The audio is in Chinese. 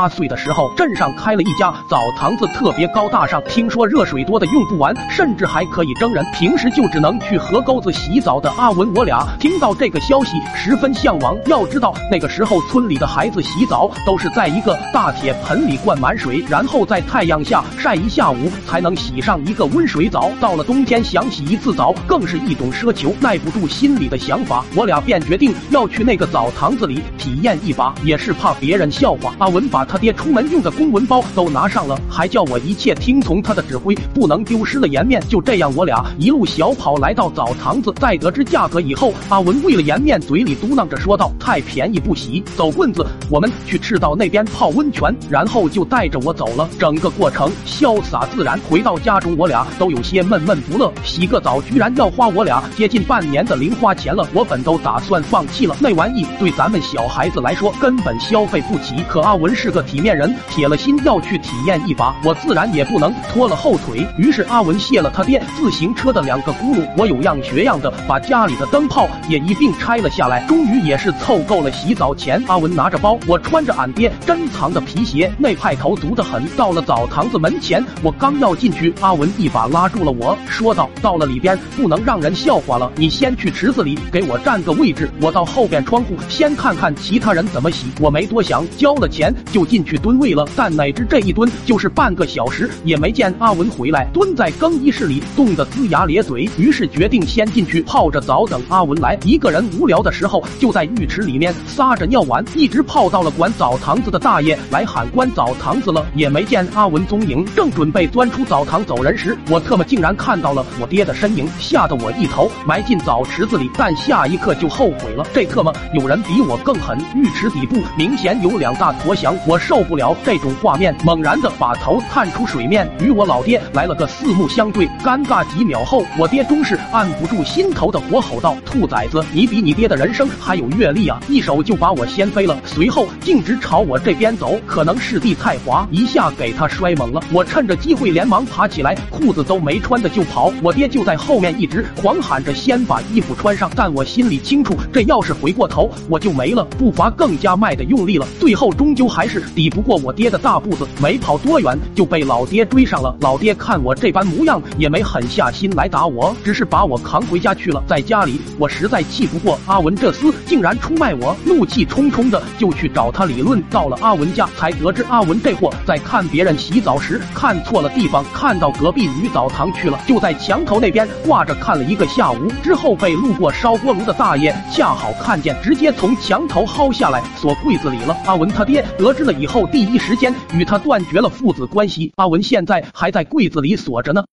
八岁的时候，镇上开了一家澡堂子，特别高大上。听说热水多的用不完，甚至还可以蒸人。平时就只能去河沟子洗澡的阿文，我俩听到这个消息十分向往。要知道那个时候村里的孩子洗澡都是在一个大铁盆里灌满水，然后在太阳下晒一下午才能洗上一个温水澡。到了冬天想洗一次澡，更是一种奢求，耐不住心里的想法，我俩便决定要去那个澡堂子里体验一把，也是怕别人笑话。阿文把他爹出门用的公文包都拿上了，还叫我一切听从他的指挥，不能丢失了颜面。就这样，我俩一路小跑来到澡堂子，在得知价格以后，阿文为了颜面，嘴里嘟囔着说道：“太便宜不洗，走棍子，我们去赤道那边泡温泉。”然后就带着我走了。整个过程潇洒自然。回到家中，我俩都有些闷闷不乐。洗个澡居然要花我俩接近半年的零花钱了，我本都打算放弃了，那玩意对咱们小孩子来说根本消费不起。可阿文是个体面人，铁了心要去体验一把，我自然也不能拖了后腿。于是阿文卸了他爹自行车的两个轱辘，我有样学样的把家里的灯泡也一并拆了下来。终于也是凑够了洗澡钱。阿文拿着包，我穿着俺爹珍藏的皮鞋，那派头足得很。到了澡堂子门前，我刚要进去，阿文一把拉住了我，说道：“到了里边不能让人笑话了，你先去池子里给我占个位置，我到后边窗户先看看其他人怎么洗。”我没多想，交了钱就进去蹲位了。但哪知这一蹲就是半个小时，也没见阿文回来，蹲在更衣室里冻得龇牙咧嘴。于是决定先进去泡着澡，等阿文来。一个人。无聊的时候，就在浴池里面撒着尿碗，一直泡到了管澡堂子的大爷来喊关澡堂子了，也没见阿文踪影。正准备钻出澡堂走人。时，我特么竟然看到了我爹的身影，吓得我一头埋进澡池子里。但下一刻就后悔了，这特么有人。比我更狠！浴池底部明显有两大坨翔，我受不了这种画面，猛然的把头探出水面，与我老爹来了个四目相对。尴尬几秒后，我爹终是按不住心头的火，吼道：“兔崽子，你比你爹的人生还有阅历啊！”一手就把我掀飞了，随后径直朝我这边走。可能是地太滑，一下给他摔懵了。我趁着机会连忙爬起来，裤子都没穿的就跑。我爹就在后面一直狂喊着：“先把衣服穿上！”但我心里清楚，这要是回过头，我就没了。步伐更加迈的用力了，最后终究还是抵不过我爹的大步子。没跑多远，就被老爹追上了。老爹看我这般模样，也没狠下心来打我，只是把我扛回家去了。在家里，我实在气不过阿文这厮竟然出卖我，怒气冲冲的就去找他理论。到了阿文家，才得知阿文这货在看别人洗澡时看错了地方，看到隔壁女澡堂去了，就在墙头那边挂着看了一个下午，之后被路过烧锅炉的大爷恰好看见，直接从墙头薅下来锁柜子里了。阿文他爹得知了以后，第一时间与他断绝了父子关系。阿文现在还在柜子里锁着呢。